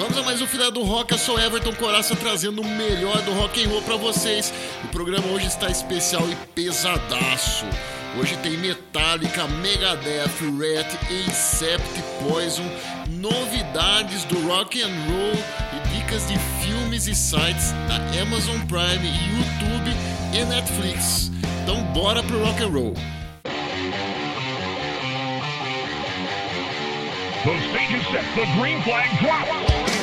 Vamos a mais um final do rock. Eu sou Everton Coraça trazendo o melhor do rock and roll para vocês. O programa hoje está especial e pesadaço. Hoje tem Metallica, Megadeth, Rat, Incept, Poison, novidades do rock and roll e dicas de filmes e sites da Amazon Prime, YouTube e Netflix. Então bora pro rock and roll. The stage is set. The green flag drops.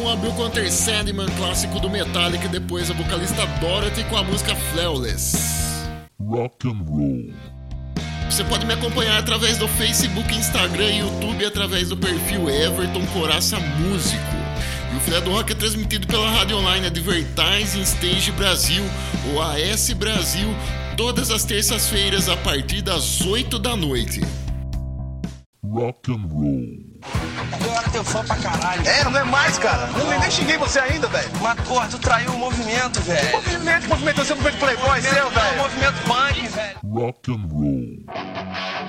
1 abriu com Enter Sandman, clássico do Metallica, e depois a vocalista Dorothy com a música Flawless. Rock and Roll. Você pode me acompanhar através do Facebook, Instagram e YouTube através do perfil Everton Coraça Músico. E o Fred do Rock é transmitido pela rádio online Advertising Stage Brasil ou AS Brasil todas as terças-feiras a partir das 8 da noite. Rock and Roll. Eu era teu fã pra caralho. É, não é mais, cara. Não, não. nem xinguei você ainda, velho. Mas, porra, tu traiu o movimento, velho. Que movimento? Que movimento? Você é um movimento playboy seu, velho? É um movimento punk, velho. Rock and roll.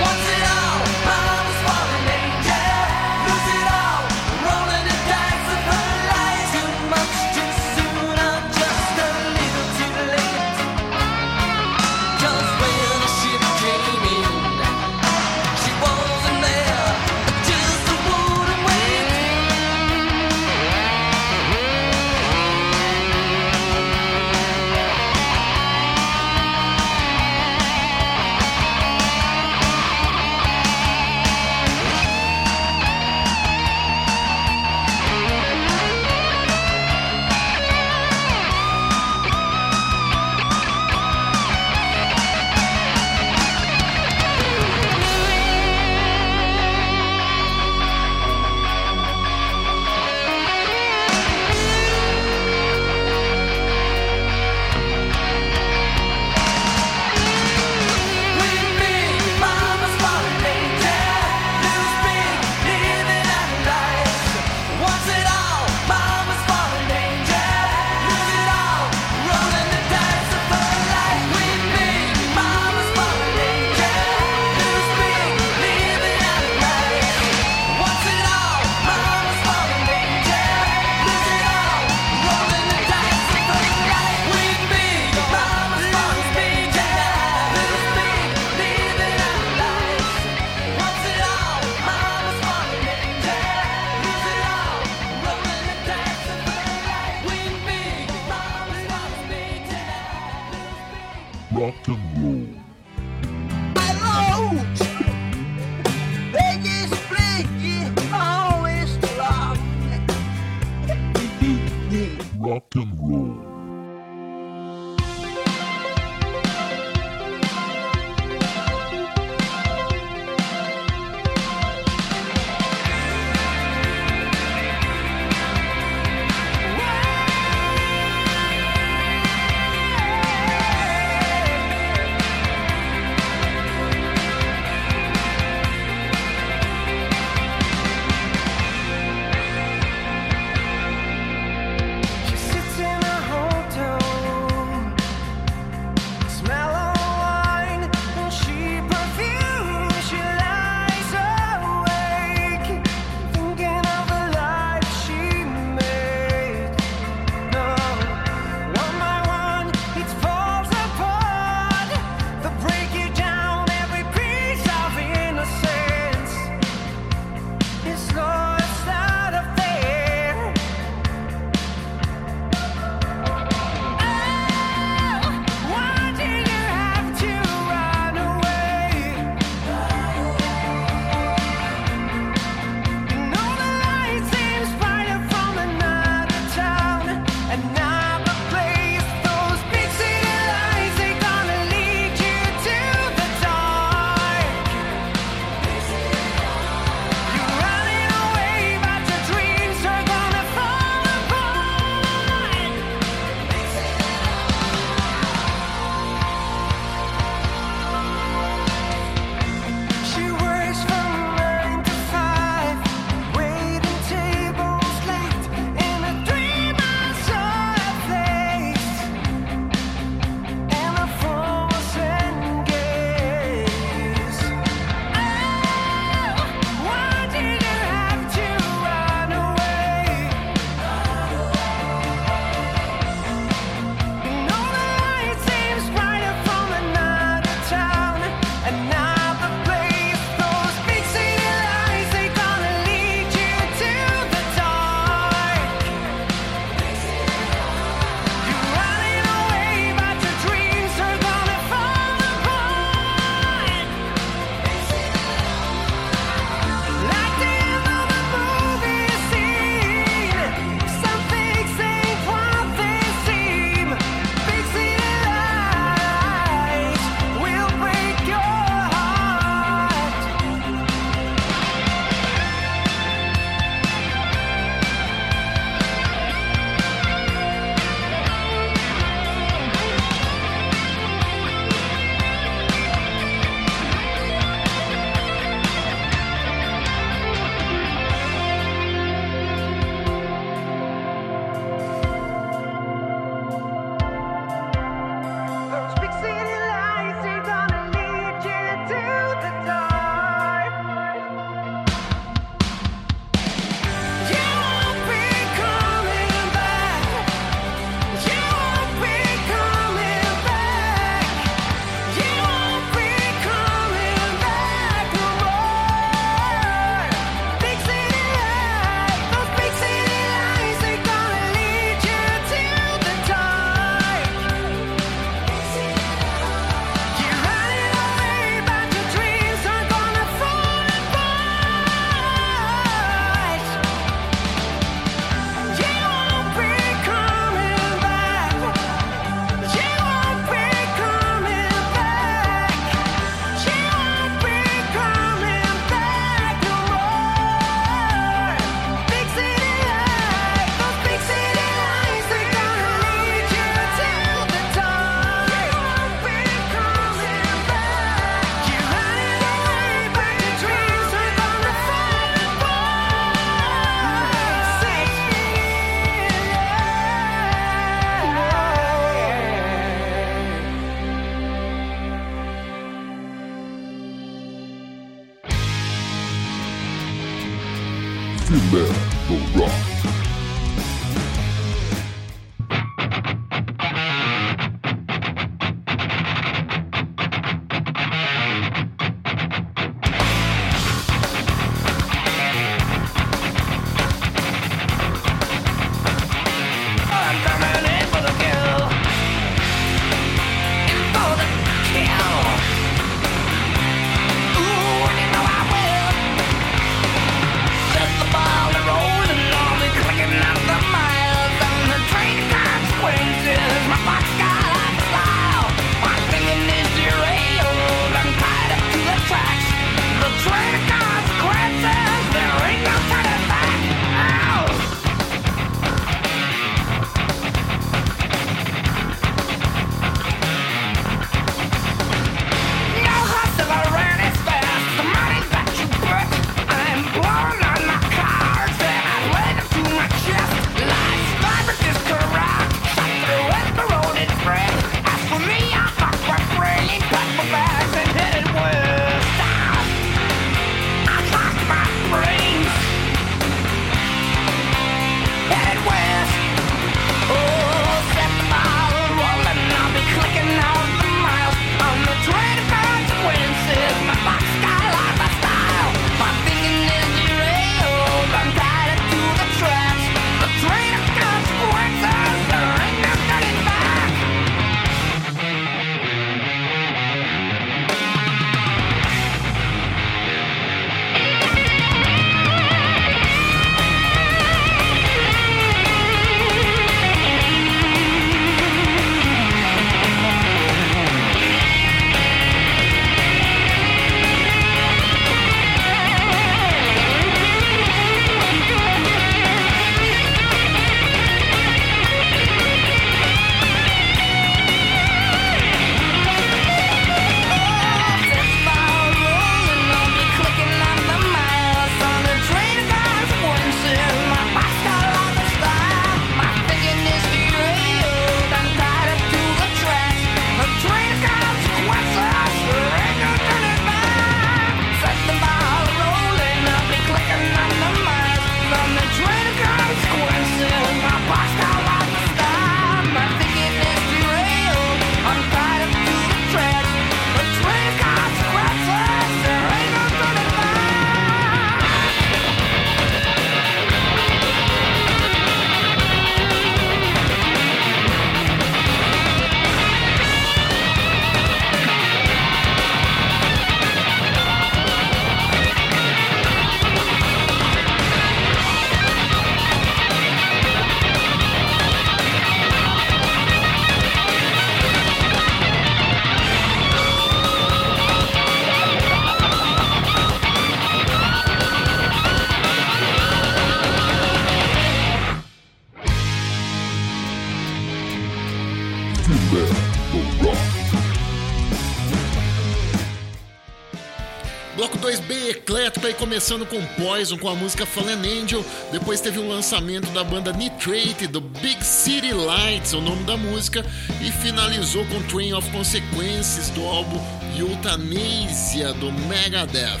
Começando com Poison, com a música Fallen Angel. Depois teve um lançamento da banda Nitrate, do Big City Lights, o nome da música. E finalizou com Train of Consequences, do álbum Euthanasia, do Megadeth.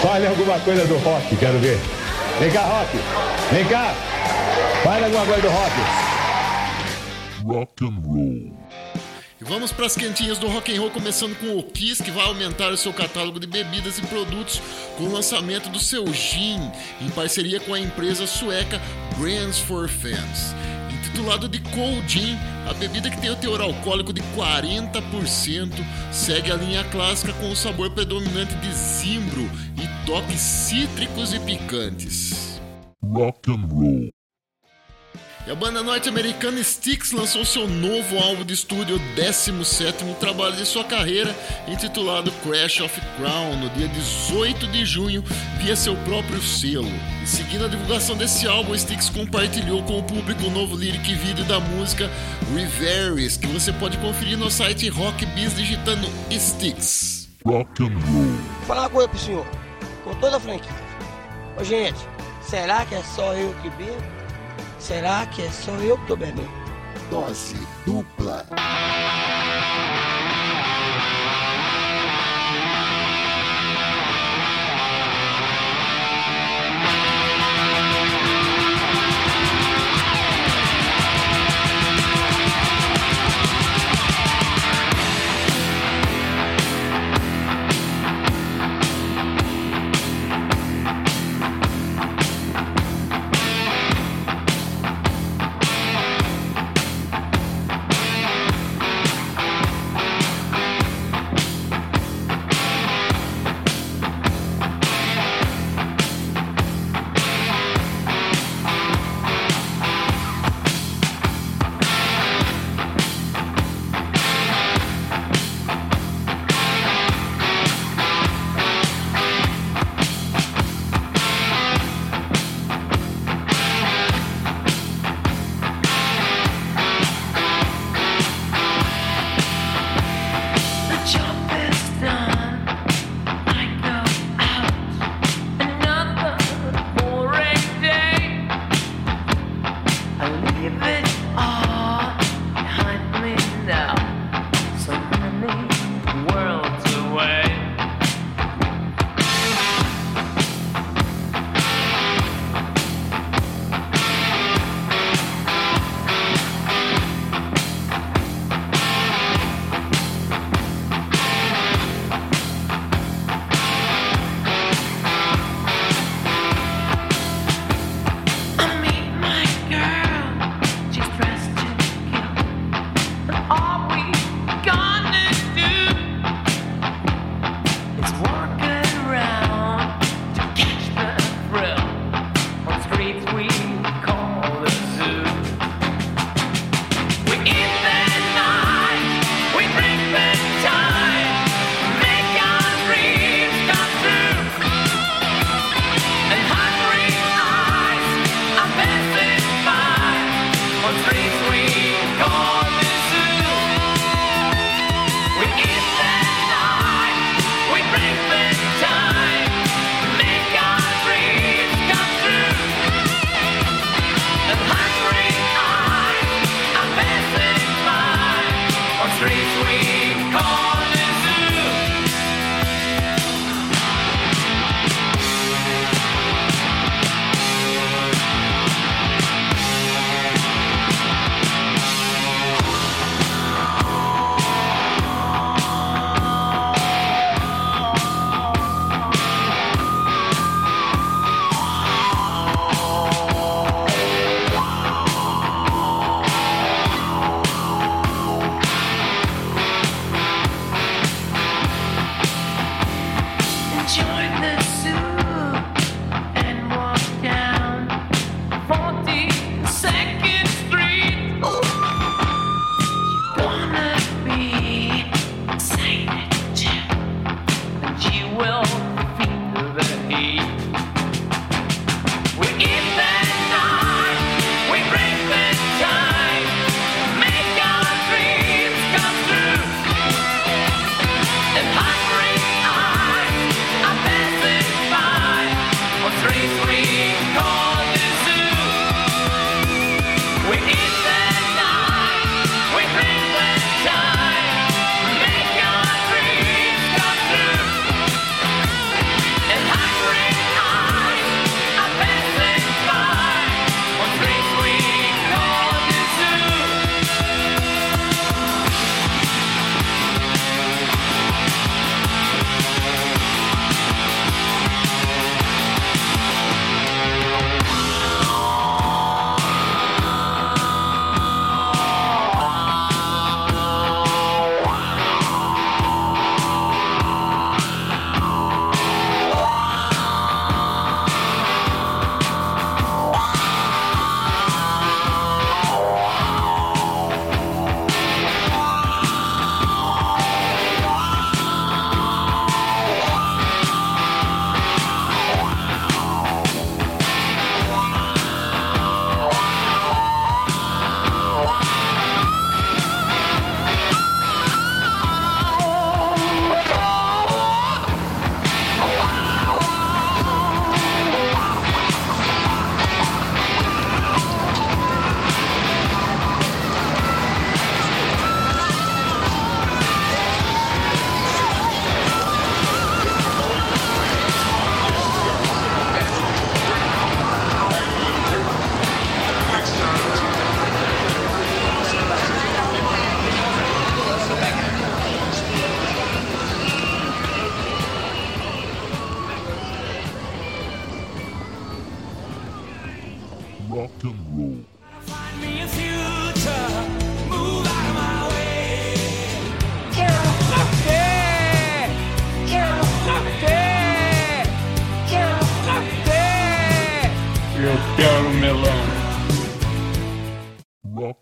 Fale alguma coisa do rock, quero ver. Vem cá, rock. Vem cá. Fale alguma coisa do rock. Rock and Roll. E vamos para as quentinhas do rock and roll, começando com o Kiss, que vai aumentar o seu catálogo de bebidas e produtos com o lançamento do seu gin, em parceria com a empresa sueca Brands for Fans. Intitulado de Cold Gin, a bebida que tem o teor alcoólico de 40% segue a linha clássica com o sabor predominante de zimbro e toques cítricos e picantes. Rock and Roll. E a banda norte-americana Styx lançou seu novo álbum de estúdio, o 17º trabalho de sua carreira, intitulado Crash of Crown, no dia 18 de junho, via seu próprio selo. E seguindo a divulgação desse álbum, o Styx compartilhou com o público o novo lyric e vídeo da música Reveries, que você pode conferir no site Rock Biz digitando Styx. Rock and Roll. falar uma coisa pro senhor, com toda a franquia. Ô gente, será que é só eu que bebo? Será que é só eu que tô bebendo? Dose dupla.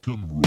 Rock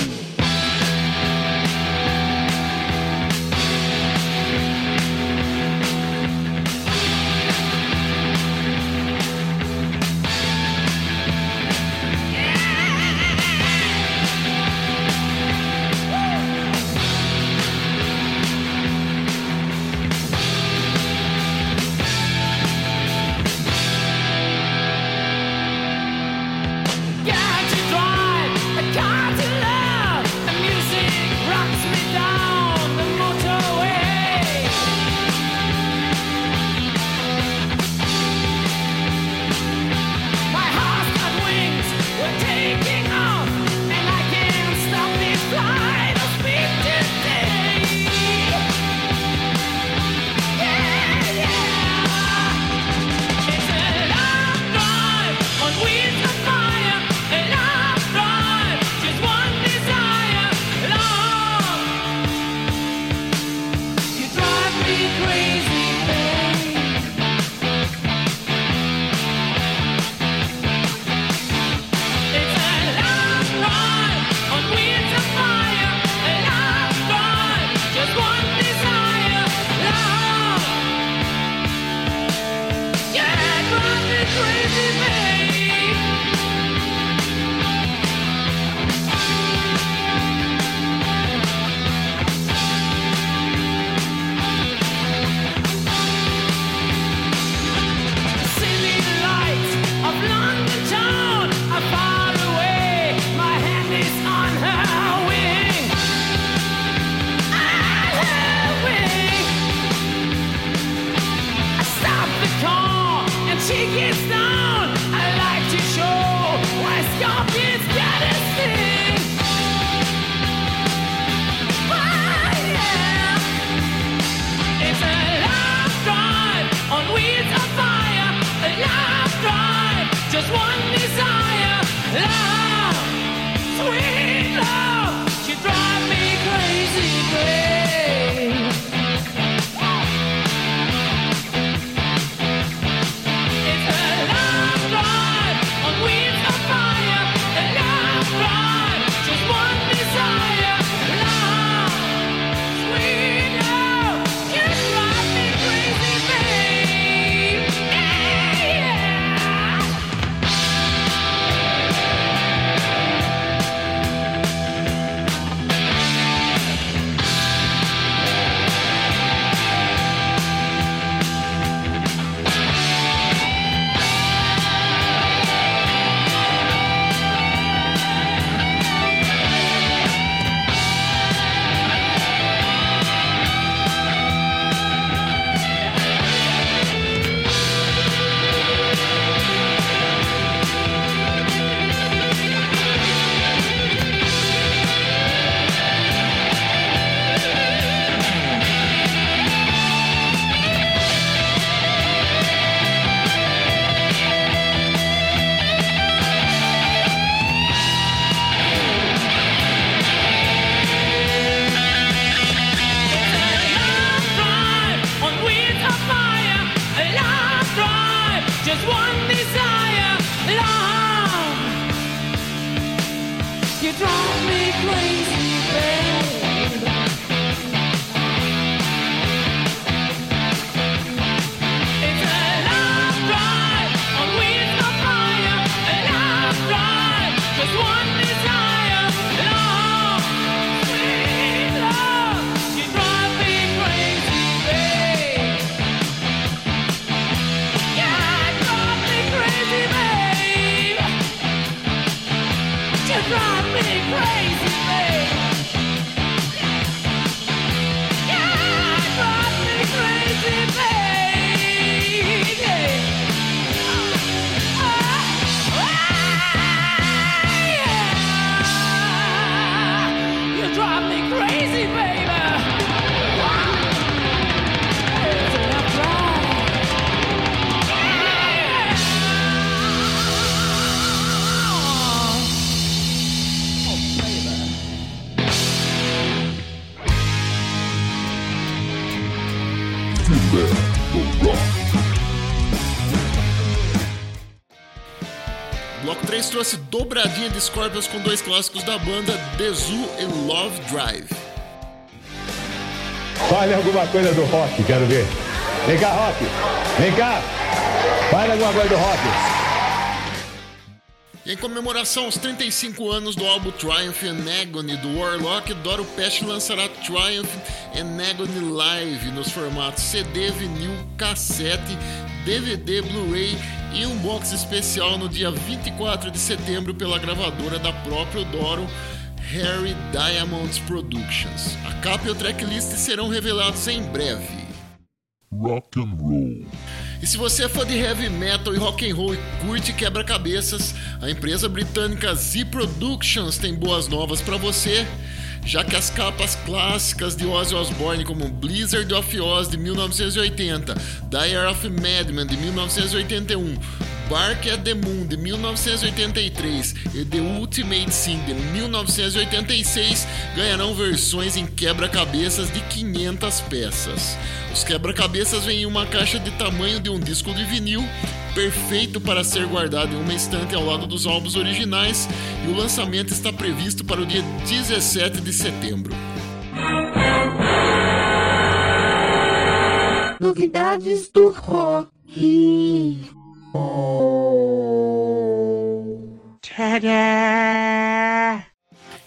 Scorpions com dois clássicos da banda, The Zoo e Love Drive. Fale alguma coisa do rock, quero ver. Vem cá, rock. Vem cá. Fale alguma coisa do rock. E em comemoração aos 35 anos do álbum Triumph and Agony do Warlock, Doro Pest lançará Triumph and Agony Live nos formatos CD, vinil, cassete, DVD, Blu-ray e um box especial no dia 24 de setembro pela gravadora da própria Doro, Harry Diamonds Productions. A capa e o tracklist serão revelados em breve. Rock and roll. E se você é fã de heavy metal e rock and roll e curte quebra-cabeças, a empresa britânica Z Productions tem boas novas para você, já que as capas clássicas de Ozzy Osbourne como Blizzard of Oz de 1980, Dire of Madman de 1981, Bark at the Moon de 1983 e The Ultimate Sin de 1986 ganharão versões em quebra-cabeças de 500 peças. Os quebra-cabeças vêm em uma caixa de tamanho de um disco de vinil, perfeito para ser guardado em uma estante ao lado dos álbuns originais, e o lançamento está previsto para o dia 17 de setembro. Novidades do rock. Tadá!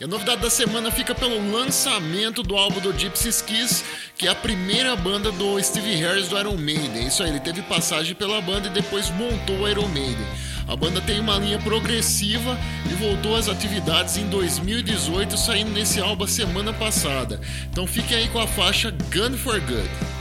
E a novidade da semana fica pelo lançamento do álbum do Gypsy Kiss, que é a primeira banda do Steve Harris do Iron Maiden. Isso aí, ele teve passagem pela banda e depois montou o Iron Maiden. A banda tem uma linha progressiva e voltou às atividades em 2018, saindo nesse álbum semana passada. Então fique aí com a faixa Gun for Good.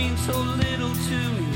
Means so little to me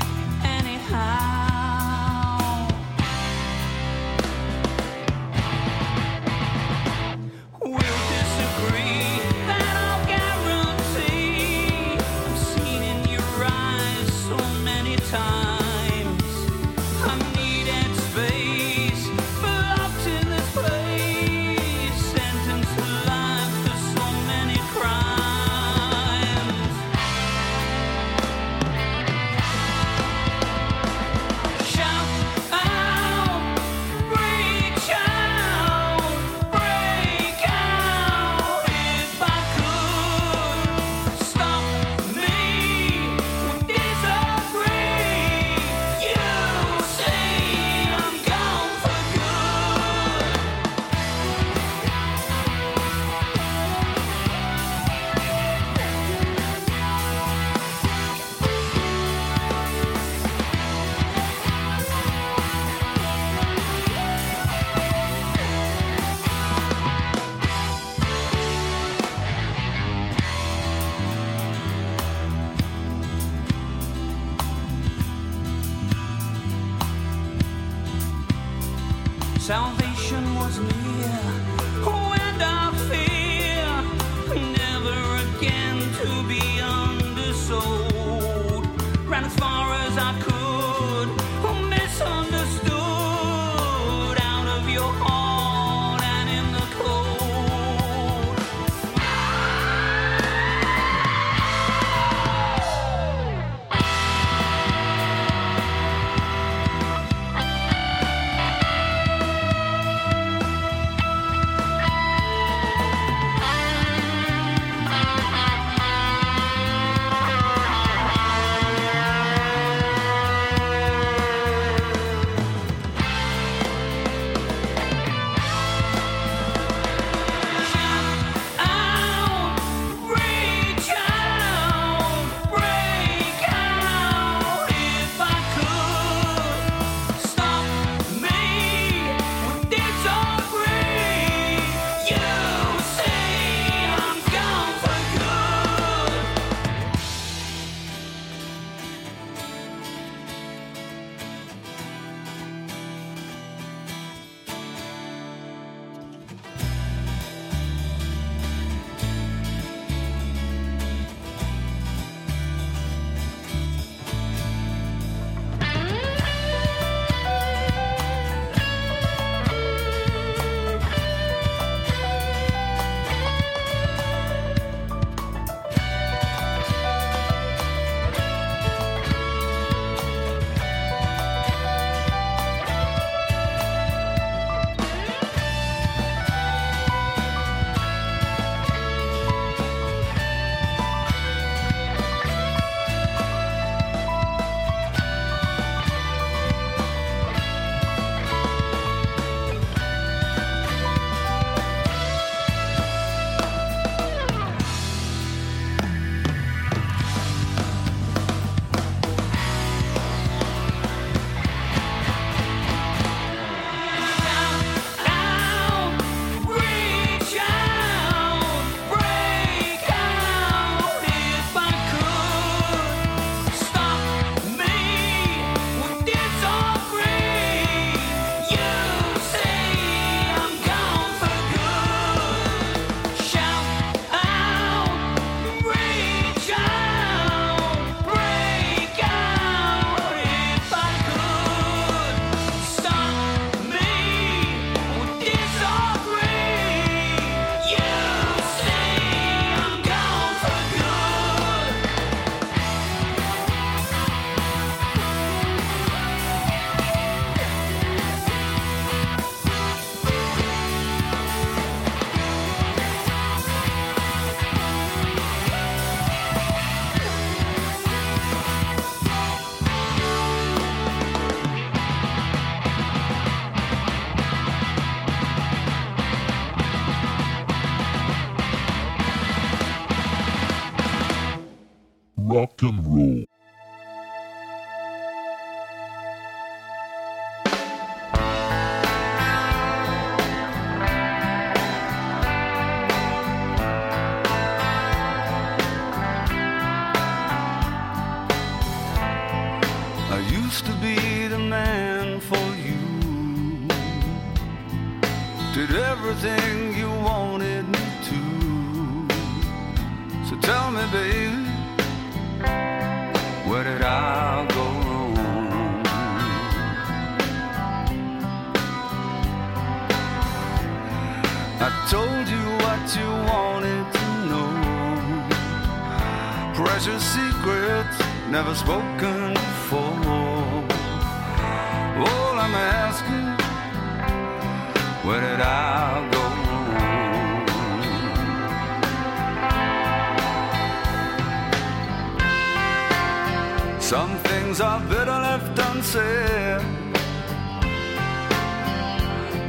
Some things are better left unsaid.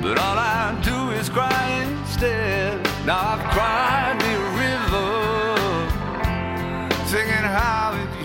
But all I do is cry instead. Now I've cried the river, singing how it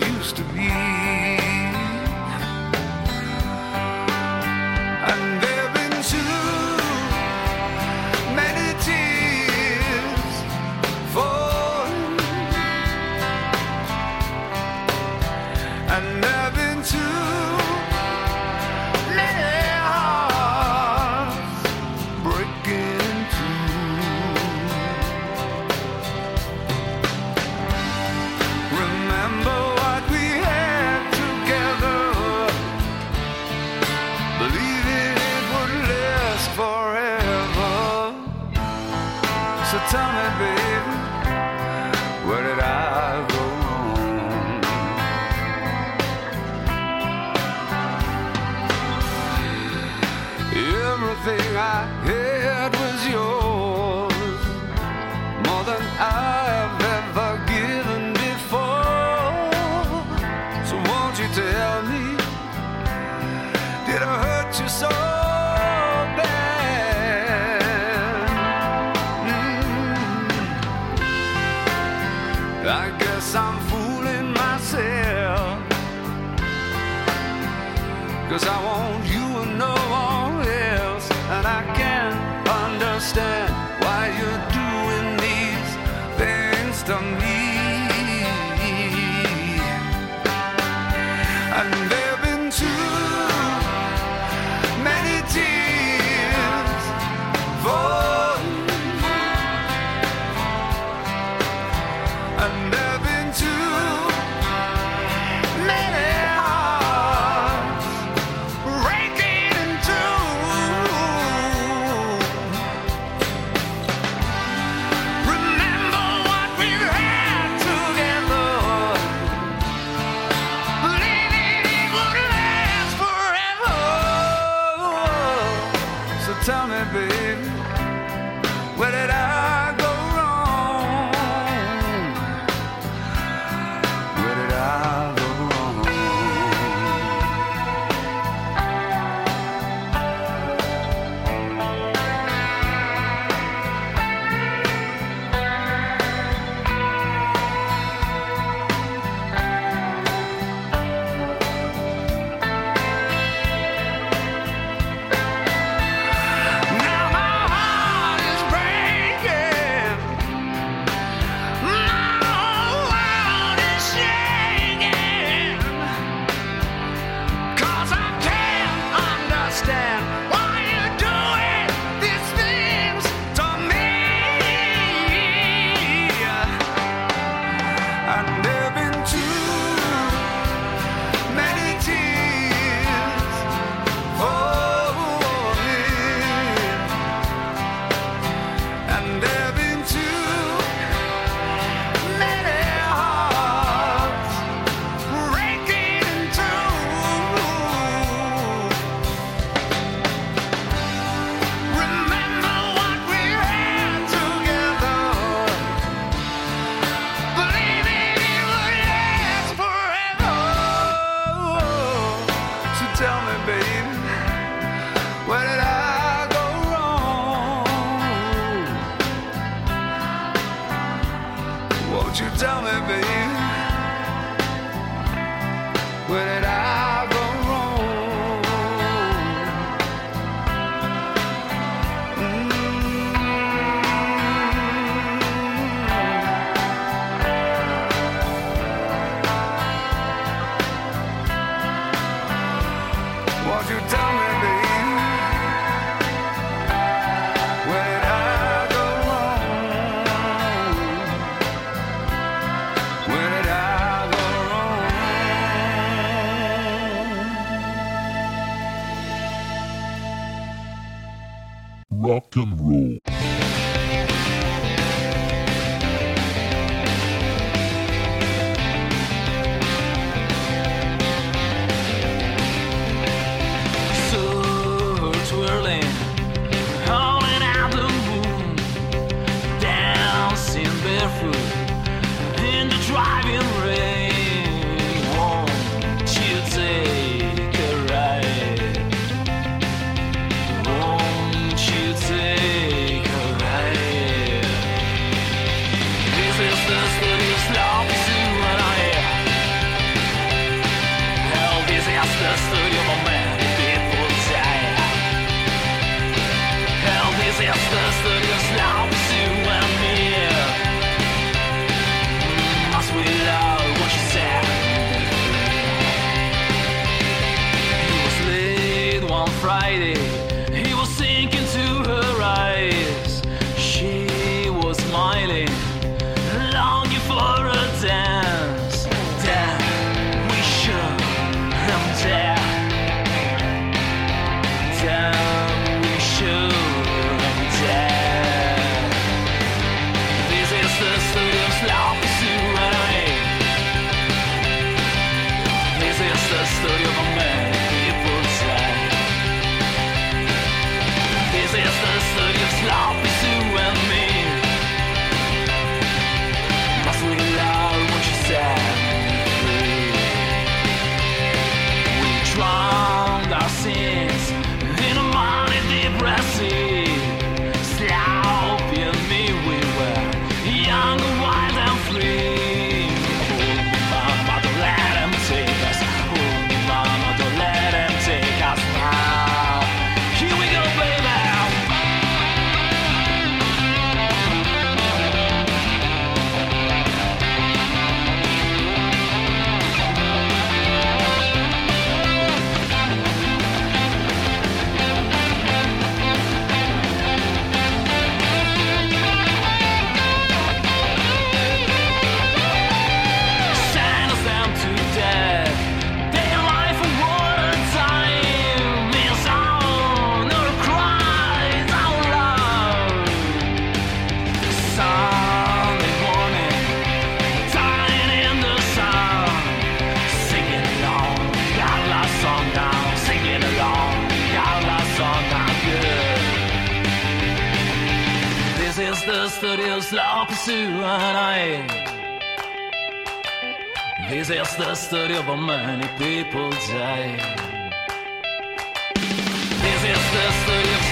Won't you tell me, babe? Where did I? rock and roll. suarai These är största rövar many people die These är största rövar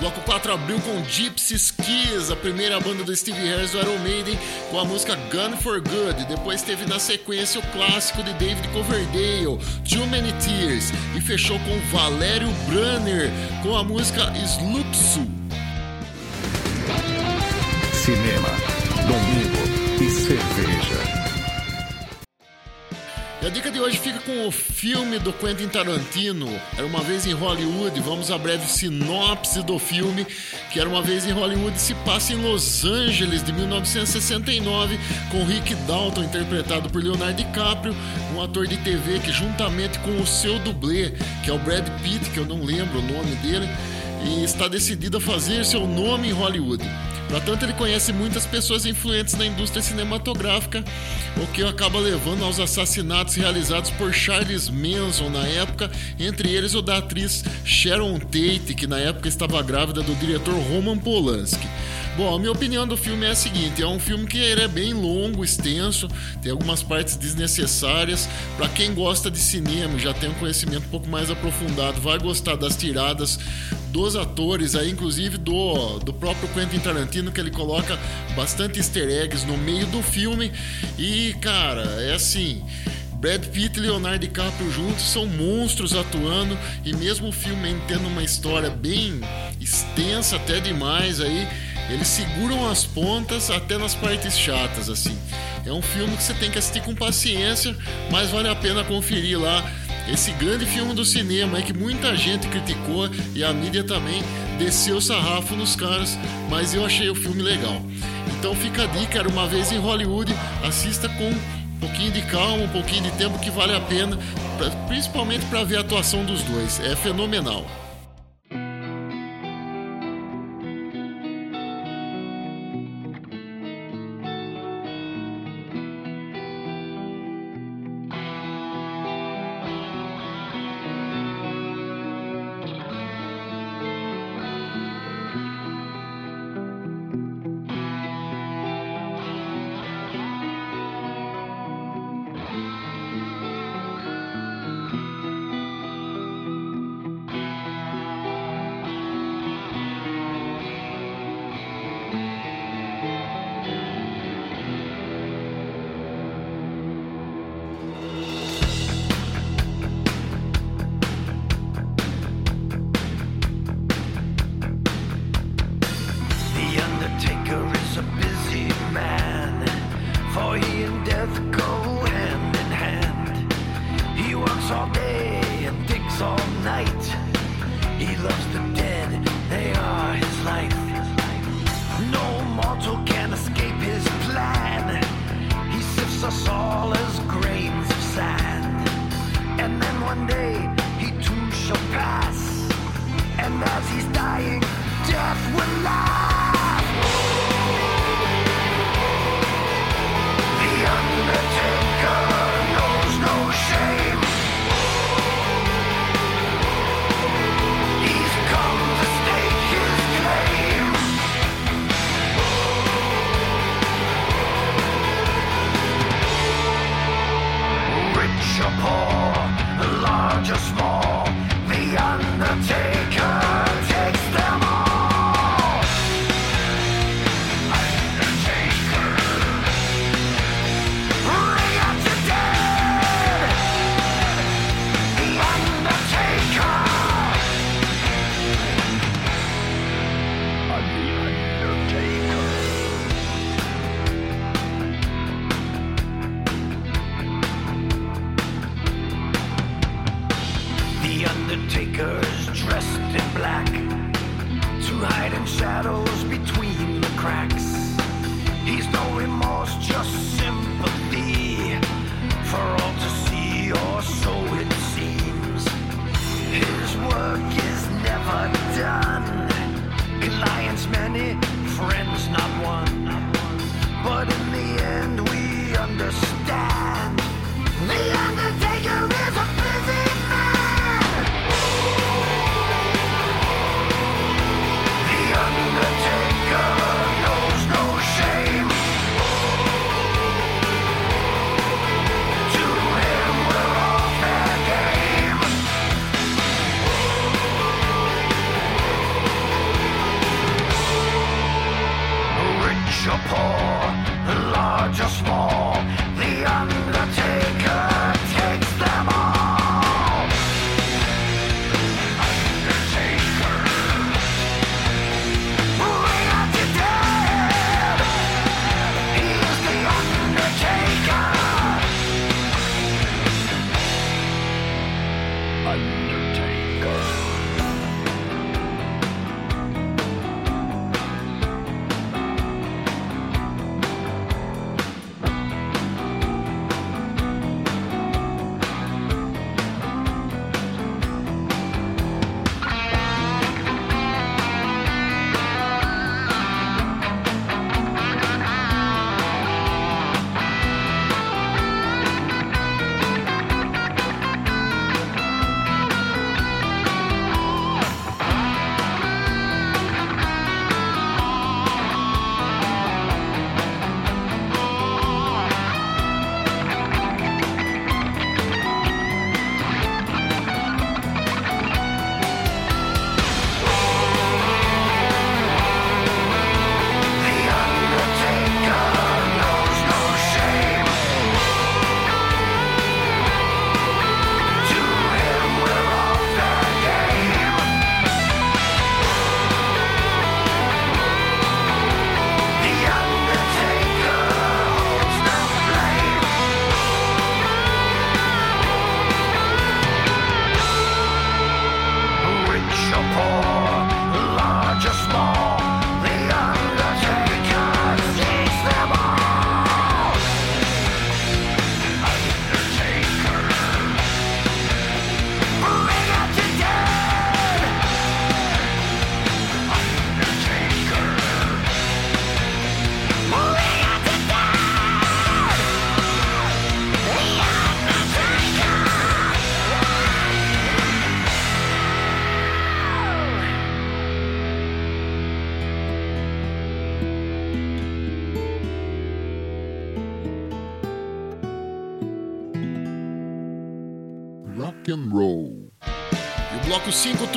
Bloco 4 abriu com Gypsy Kiss, a primeira banda do Steve Harris do Iron Maiden, com a música Gun for Good. Depois teve na sequência o clássico de David Coverdale, Too Many Tears. E fechou com Valério Brunner, com a música Slupsu. Cinema, domingo e cerveja. E a dica de hoje fica com o filme do Quentin Tarantino, Era Uma Vez em Hollywood. Vamos à breve sinopse do filme, que Era Uma Vez em Hollywood se passa em Los Angeles, de 1969, com Rick Dalton, interpretado por Leonardo DiCaprio, um ator de TV que, juntamente com o seu dublê, que é o Brad Pitt, que eu não lembro o nome dele, está decidido a fazer seu nome em Hollywood. Portanto, ele conhece muitas pessoas influentes na indústria cinematográfica, o que acaba levando aos assassinatos realizados por Charles Manson na época, entre eles o da atriz Sharon Tate, que na época estava grávida do diretor Roman Polanski. Bom, a minha opinião do filme é a seguinte: é um filme que ele é bem longo, extenso, tem algumas partes desnecessárias. Para quem gosta de cinema, já tem um conhecimento um pouco mais aprofundado, vai gostar das tiradas dos atores, aí inclusive do, do próprio Quentin Tarantino, que ele coloca bastante easter eggs no meio do filme. E, cara, é assim. Brad Pitt e Leonardo DiCaprio juntos são monstros atuando e mesmo o filme tendo uma história bem extensa até demais aí, eles seguram as pontas até nas partes chatas assim. É um filme que você tem que assistir com paciência, mas vale a pena conferir lá esse grande filme do cinema aí que muita gente criticou e a mídia também desceu sarrafo nos caras, mas eu achei o filme legal. Então fica a dica, era uma vez em Hollywood, assista com um pouquinho de calma, um pouquinho de tempo que vale a pena, principalmente para ver a atuação dos dois. É fenomenal.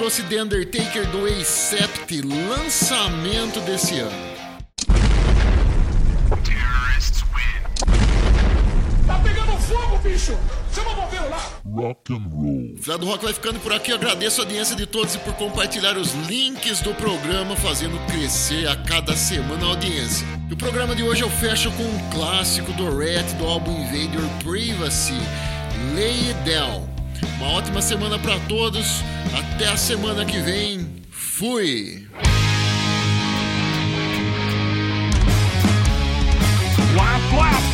Trouxe The Undertaker do Acept, lançamento desse ano. Tá pegando fogo, bicho! Chama o bombeiro lá! Rock and Roll. Do Rock vai ficando por aqui. Eu agradeço a audiência de todos e por compartilhar os links do programa, fazendo crescer a cada semana a audiência. E o programa de hoje eu fecho com um clássico do Rat do álbum Invader Privacy, Lay It Down. Uma ótima semana para todos. Até a semana que vem. Fui! Lap, lap!